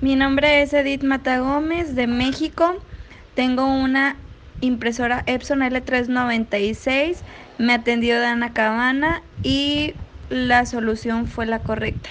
Mi nombre es Edith Mata Gómez de México. Tengo una impresora Epson L396. Me atendió Dana Cabana y la solución fue la correcta.